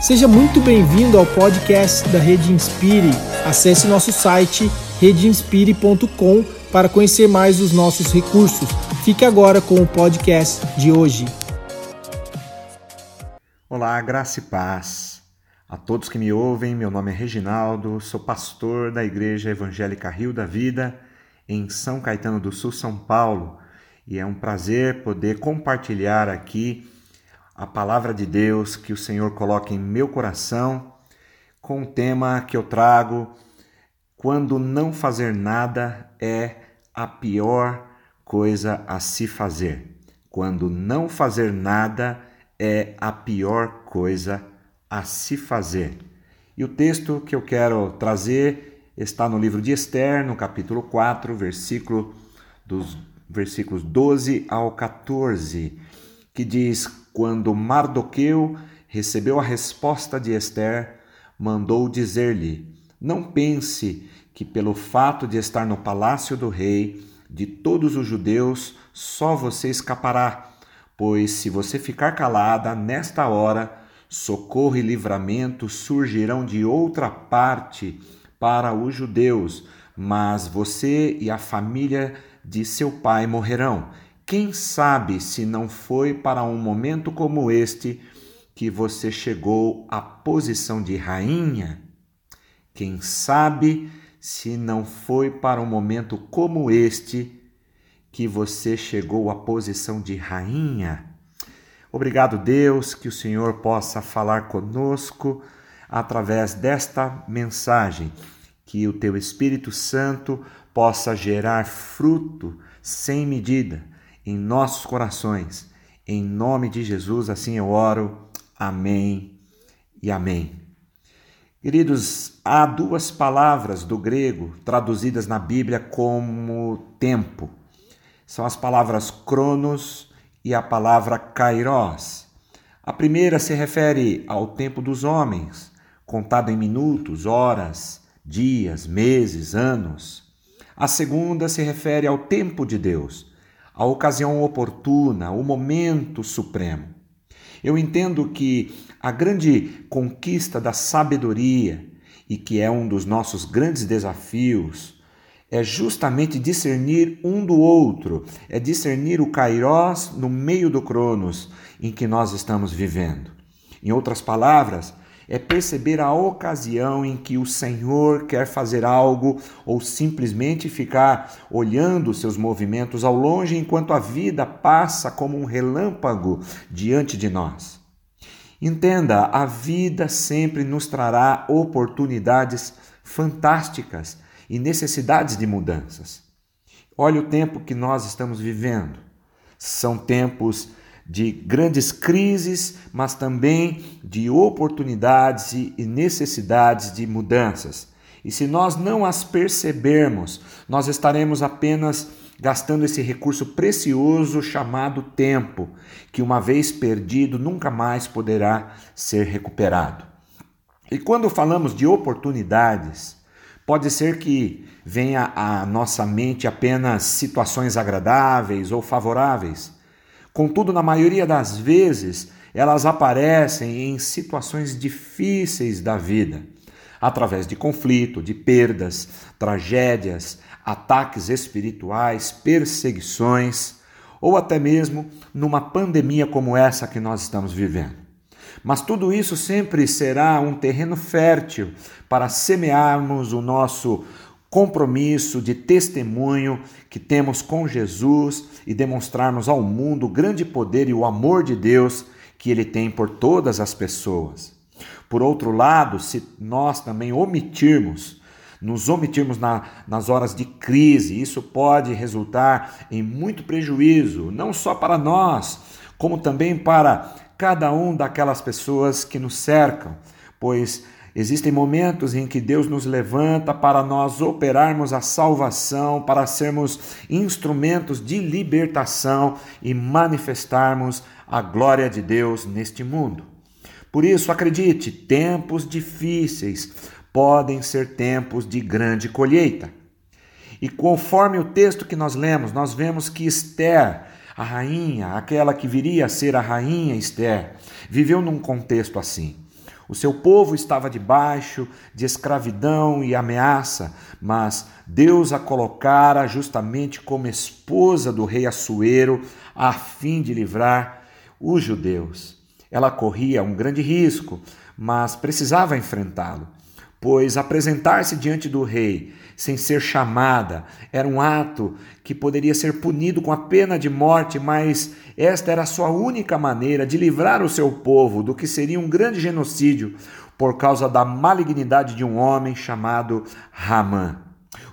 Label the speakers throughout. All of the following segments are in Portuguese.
Speaker 1: Seja muito bem-vindo ao podcast da Rede Inspire. Acesse nosso site redeinspire.com para conhecer mais os nossos recursos. Fique agora com o podcast de hoje.
Speaker 2: Olá, graça e paz. A todos que me ouvem, meu nome é Reginaldo, sou pastor da Igreja Evangélica Rio da Vida, em São Caetano do Sul, São Paulo, e é um prazer poder compartilhar aqui a palavra de Deus que o Senhor coloca em meu coração com o tema que eu trago: quando não fazer nada é a pior coisa a se fazer. Quando não fazer nada é a pior coisa a se fazer. E o texto que eu quero trazer está no livro de Esther, no capítulo 4, versículo dos versículos 12 ao 14, que diz: quando Mardoqueu recebeu a resposta de Esther, mandou dizer-lhe: Não pense que pelo fato de estar no palácio do rei, de todos os judeus, só você escapará, pois se você ficar calada nesta hora, socorro e livramento surgirão de outra parte para os judeus, mas você e a família de seu pai morrerão quem sabe se não foi para um momento como este que você chegou à posição de rainha? Quem sabe se não foi para um momento como este que você chegou à posição de rainha? Obrigado, Deus, que o Senhor possa falar conosco através desta mensagem, que o teu Espírito Santo possa gerar fruto sem medida em nossos corações. Em nome de Jesus, assim eu oro. Amém e amém. Queridos, há duas palavras do grego traduzidas na Bíblia como tempo. São as palavras cronos e a palavra kairos. A primeira se refere ao tempo dos homens, contado em minutos, horas, dias, meses, anos. A segunda se refere ao tempo de Deus, a ocasião oportuna, o momento supremo. Eu entendo que a grande conquista da sabedoria, e que é um dos nossos grandes desafios, é justamente discernir um do outro, é discernir o Kairos no meio do Cronos em que nós estamos vivendo. Em outras palavras, é perceber a ocasião em que o Senhor quer fazer algo ou simplesmente ficar olhando seus movimentos ao longe enquanto a vida passa como um relâmpago diante de nós. Entenda, a vida sempre nos trará oportunidades fantásticas e necessidades de mudanças. Olha o tempo que nós estamos vivendo. São tempos de grandes crises, mas também de oportunidades e necessidades de mudanças. E se nós não as percebermos, nós estaremos apenas gastando esse recurso precioso chamado tempo, que uma vez perdido nunca mais poderá ser recuperado. E quando falamos de oportunidades, pode ser que venha à nossa mente apenas situações agradáveis ou favoráveis Contudo, na maioria das vezes, elas aparecem em situações difíceis da vida, através de conflito, de perdas, tragédias, ataques espirituais, perseguições, ou até mesmo numa pandemia como essa que nós estamos vivendo. Mas tudo isso sempre será um terreno fértil para semearmos o nosso compromisso de testemunho que temos com Jesus e demonstrarmos ao mundo o grande poder e o amor de Deus que ele tem por todas as pessoas. Por outro lado, se nós também omitirmos, nos omitirmos na, nas horas de crise, isso pode resultar em muito prejuízo, não só para nós, como também para cada um daquelas pessoas que nos cercam, pois Existem momentos em que Deus nos levanta para nós operarmos a salvação, para sermos instrumentos de libertação e manifestarmos a glória de Deus neste mundo. Por isso, acredite, tempos difíceis podem ser tempos de grande colheita. E conforme o texto que nós lemos, nós vemos que Esther, a rainha, aquela que viria a ser a rainha Esther, viveu num contexto assim O seu povo estava debaixo de escravidão e ameaça, mas Deus a colocara justamente como esposa do rei Assuero, a fim de livrar os judeus. Ela corria um grande risco, mas precisava enfrentá-lo, pois apresentar-se diante do rei sem ser chamada era um ato que poderia ser punido com a pena de morte, mas esta era a sua única maneira de livrar o seu povo do que seria um grande genocídio por causa da malignidade de um homem chamado Ramã.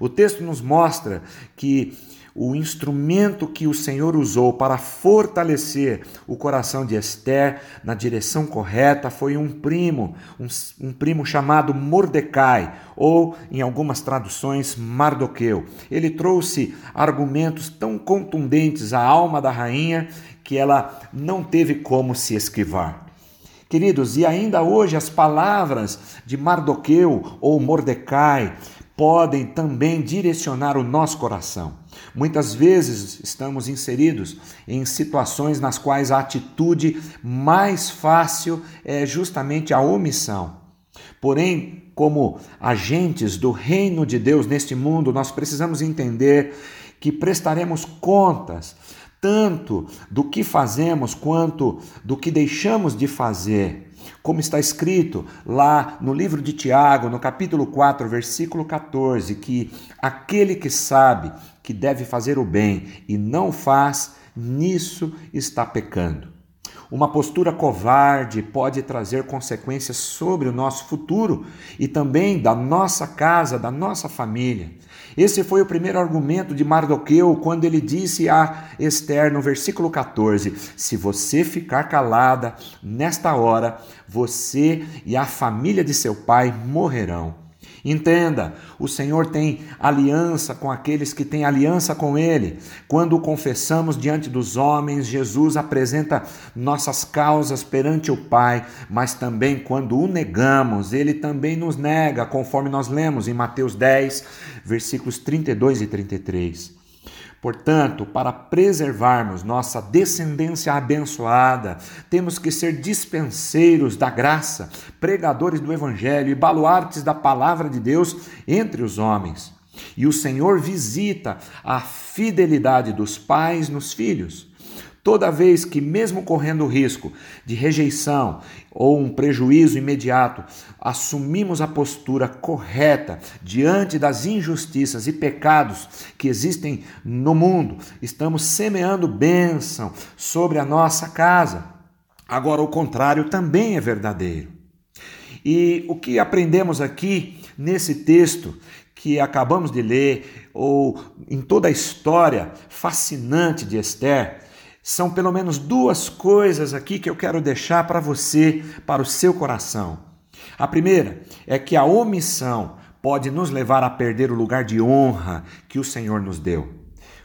Speaker 2: O texto nos mostra que o instrumento que o Senhor usou para fortalecer o coração de Esther na direção correta foi um primo, um, um, primo chamado Mordecai, ou em algumas traduções, Mardoqueu. Ele trouxe argumentos tão contundentes à alma da rainha que ela não teve como se esquivar. Queridos, e ainda hoje as palavras de Mardoqueu ou Mordecai podem também direcionar o nosso coração. Muitas vezes estamos inseridos em situações nas quais a atitude mais fácil é justamente a omissão. Porém, como agentes do reino de Deus neste mundo, nós precisamos entender que prestaremos contas tanto do que fazemos quanto do que deixamos de fazer. Como está escrito lá no livro de Tiago, no capítulo 4, versículo 14, que aquele que sabe que deve fazer o bem e não faz, nisso está pecando. Uma postura covarde pode trazer consequências sobre o nosso futuro e também da nossa casa, da nossa família. Esse foi o primeiro argumento de Mardoqueu quando ele disse a Esther no versículo 14: Se você ficar calada nesta hora, você e a família de seu pai morrerão. Entenda, o Senhor tem aliança com aqueles que têm aliança com Ele. Quando o confessamos diante dos homens, Jesus apresenta nossas causas perante o Pai, mas também quando o negamos, Ele também nos nega, conforme nós lemos em Mateus 10, versículos 32 e 33. Portanto, para preservarmos nossa descendência abençoada, temos que ser dispenseiros da graça, pregadores do Evangelho e baluartes da palavra de Deus entre os homens. E o Senhor visita a fidelidade dos pais nos filhos. Toda vez que, mesmo correndo o risco de rejeição ou um prejuízo imediato, assumimos a postura correta diante das injustiças e pecados que existem no mundo, estamos semeando bênção sobre a nossa casa. Agora, o contrário também é verdadeiro. E o que aprendemos aqui nesse texto que acabamos de ler, ou em toda a história fascinante de Esther, são pelo menos duas coisas aqui que eu quero deixar para você, para o seu coração. A primeira é que a omissão pode nos levar a perder o lugar de honra que o Senhor nos deu.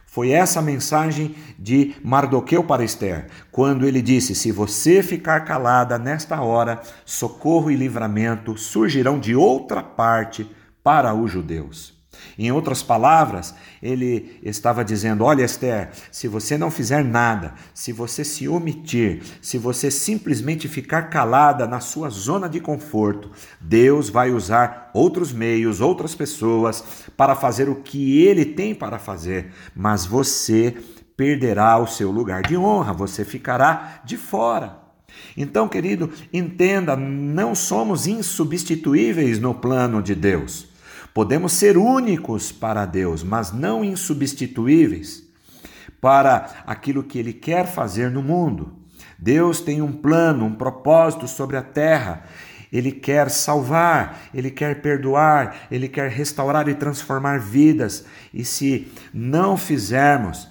Speaker 2: Foi essa a mensagem de Mardoqueu para Esther, quando ele disse: Se você ficar calada nesta hora, socorro e livramento surgirão de outra parte para os judeus. Em outras palavras, ele estava dizendo: Olha, Esther, se você não fizer nada, se você se omitir, se você simplesmente ficar calada na sua zona de conforto, Deus vai usar outros meios, outras pessoas para fazer o que ele tem para fazer, mas você perderá o seu lugar de honra, você ficará de fora. Então, querido, entenda, não somos insubstituíveis no plano de Deus. Podemos ser únicos para Deus, mas não insubstituíveis para aquilo que Ele quer fazer no mundo. Deus tem um plano, um propósito sobre a terra. Ele quer salvar, ele quer perdoar, ele quer restaurar e transformar vidas. E se não fizermos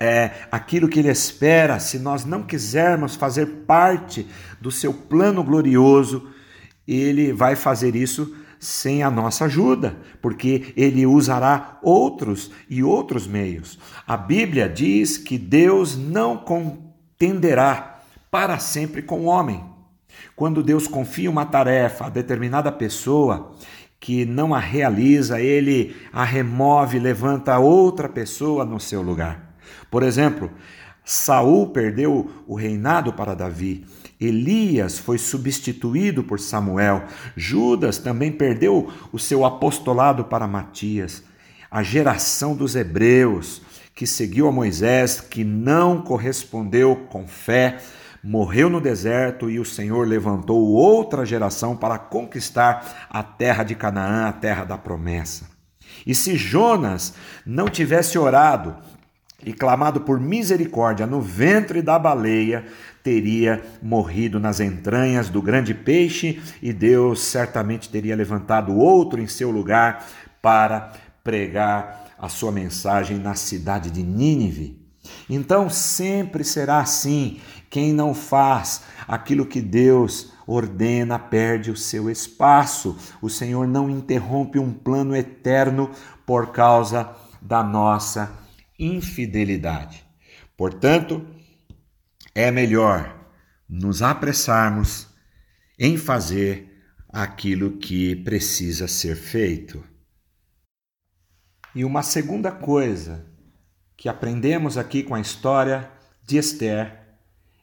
Speaker 2: é, aquilo que ele espera, se nós não quisermos fazer parte do seu plano glorioso, ele vai fazer isso sem a nossa ajuda, porque ele usará outros e outros meios. A Bíblia diz que Deus não contenderá para sempre com o homem. Quando Deus confia uma tarefa a determinada pessoa que não a realiza, ele a remove, levanta outra pessoa no seu lugar. Por exemplo, Saul perdeu o reinado para Davi Elias foi substituído por Samuel. Judas também perdeu o seu apostolado para Matias. A geração dos hebreus que seguiu a Moisés, que não correspondeu com fé, morreu no deserto e o Senhor levantou outra geração para conquistar a terra de Canaã, a terra da promessa. E se Jonas não tivesse orado e clamado por misericórdia no ventre da baleia, teria morrido nas entranhas do grande peixe e Deus certamente teria levantado outro em seu lugar para pregar a sua mensagem na cidade de Nínive. Então sempre será assim: quem não faz aquilo que Deus ordena perde o seu espaço. O Senhor não interrompe um plano eterno por causa da nossa infidelidade. Portanto, é melhor nos apressarmos em fazer aquilo que precisa ser feito. E uma segunda coisa que aprendemos aqui com a história de Esther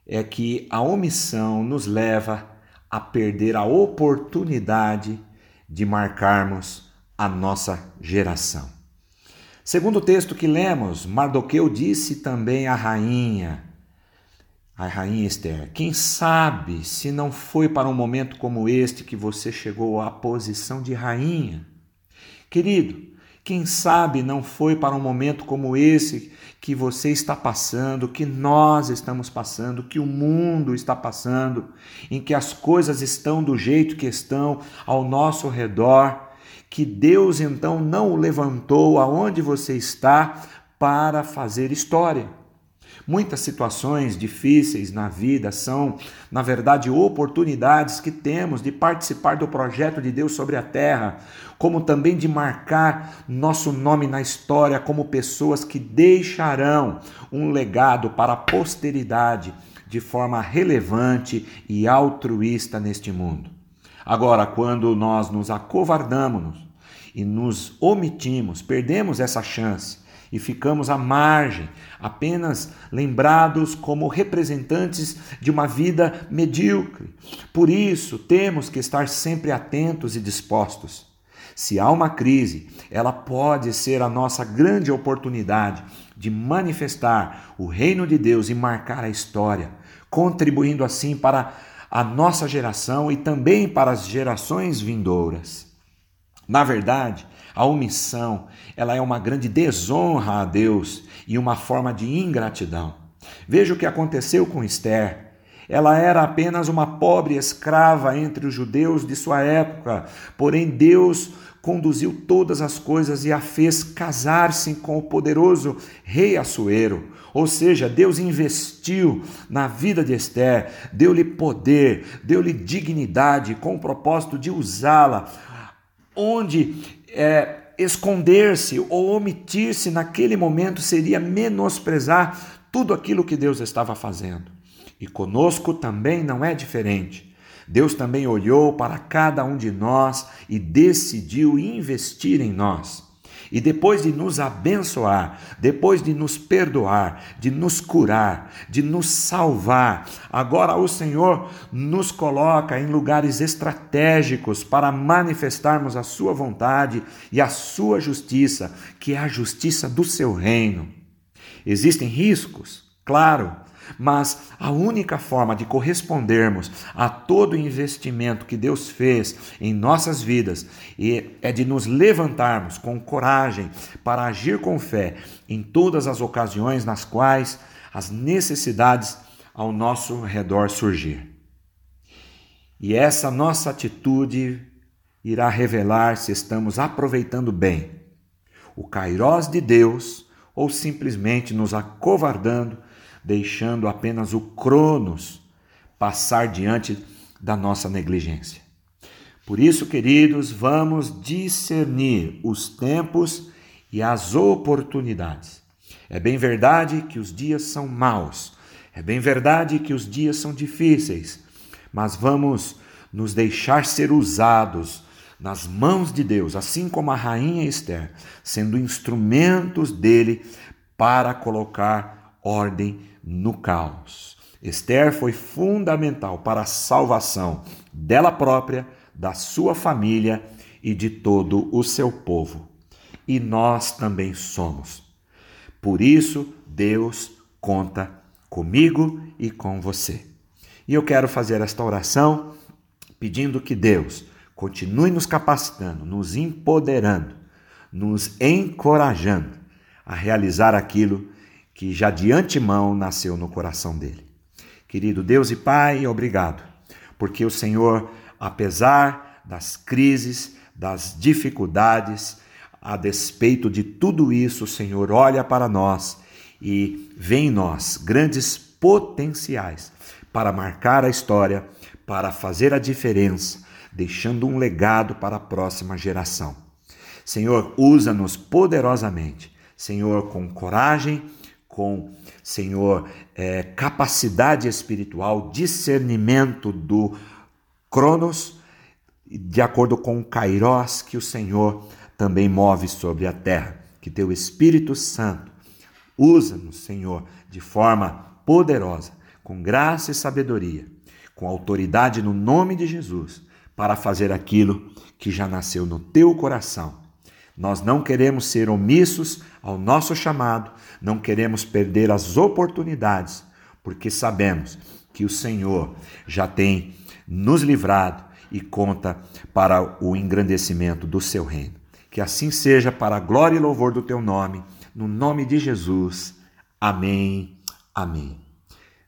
Speaker 2: é que a omissão nos leva a perder a oportunidade de marcarmos a nossa geração. Segundo o texto que lemos, Mardoqueu disse também à rainha: a rainha Esther, quem sabe se não foi para um momento como este que você chegou à posição de rainha? Querido, quem sabe não foi para um momento como esse que você está passando, que nós estamos passando, que o mundo está passando, em que as coisas estão do jeito que estão ao nosso redor, que Deus então não o levantou aonde você está para fazer história. Muitas situações difíceis na vida são, na verdade, oportunidades que temos de participar do projeto de Deus sobre a terra, como também de marcar nosso nome na história como pessoas que deixarão um legado para a posteridade de forma relevante e altruísta neste mundo. Agora, quando nós nos acovardamos e nos omitimos, perdemos essa chance e ficamos à margem, apenas lembrados como representantes de uma vida medíocre. Por isso, temos que estar sempre atentos e dispostos. Se há uma crise, ela pode ser a nossa grande oportunidade de manifestar o reino de Deus e marcar a história, contribuindo assim para a nossa geração e também para as gerações vindouras. Na verdade, a omissão, ela é uma grande desonra a Deus e uma forma de ingratidão. Veja o que aconteceu com Esther. Ela era apenas uma pobre escrava entre os judeus de sua época, porém Deus conduziu todas as coisas e a fez casar-se com o poderoso rei Assuero. Ou seja, Deus investiu na vida de Esther, deu-lhe poder, deu-lhe dignidade com o propósito de usá-la onde é, esconder-se ou omitir-se naquele momento seria menosprezar tudo aquilo que Deus estava fazendo. E conosco também não é diferente. Deus também olhou para cada um de nós e decidiu investir em nós. E depois de nos abençoar, depois de nos perdoar, de nos curar, de nos salvar, agora o Senhor nos coloca em lugares estratégicos para manifestarmos a Sua vontade e a Sua justiça, que é a justiça do Seu reino. Existem riscos? Claro mas a única forma de correspondermos a todo o investimento que Deus fez em nossas vidas é de nos levantarmos com coragem para agir com fé em todas as ocasiões nas quais as necessidades ao nosso redor surgir. E essa nossa atitude irá revelar se estamos aproveitando bem o kairós de Deus ou simplesmente nos acovardando deixando apenas o Cronos passar diante da nossa negligência. Por isso, queridos, vamos discernir os tempos e as oportunidades. É bem verdade que os dias são maus, é bem verdade que os dias são difíceis, mas vamos nos deixar ser usados nas mãos de Deus, assim como a rainha Esther, sendo instrumentos dele para colocar ordem no caos. Esther foi fundamental para a salvação dela própria, da sua família e de todo o seu povo. E nós também somos. Por isso, Deus conta comigo e com você. E eu quero fazer esta oração pedindo que Deus continue nos capacitando, nos empoderando, nos encorajando a realizar aquilo que já de antemão nasceu no coração dele. Querido Deus e Pai, obrigado, porque o Senhor, apesar das crises, das dificuldades, a despeito de tudo isso, o Senhor olha para nós e vê em nós grandes potenciais para marcar a história, para fazer a diferença, deixando um legado para a próxima geração. Senhor, usa-nos poderosamente, Senhor, com coragem, com, Senhor, é, capacidade espiritual, discernimento do Cronos, de acordo com o Kairos que o Senhor também move sobre a terra. Que teu Espírito Santo usa-nos, Senhor, de forma poderosa, com graça e sabedoria, com autoridade no nome de Jesus, para fazer aquilo que já nasceu no teu coração. Nós não queremos ser omissos ao nosso chamado, não queremos perder as oportunidades, porque sabemos que o Senhor já tem nos livrado e conta para o engrandecimento do seu reino. Que assim seja para a glória e louvor do teu nome, no nome de Jesus. Amém. Amém.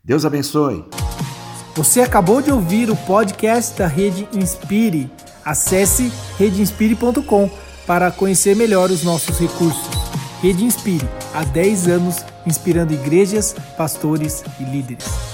Speaker 2: Deus abençoe.
Speaker 1: Você acabou de ouvir o podcast da Rede Inspire. Acesse redeinspire.com para conhecer melhor os nossos recursos. Rede Inspire, há 10 anos inspirando igrejas, pastores e líderes.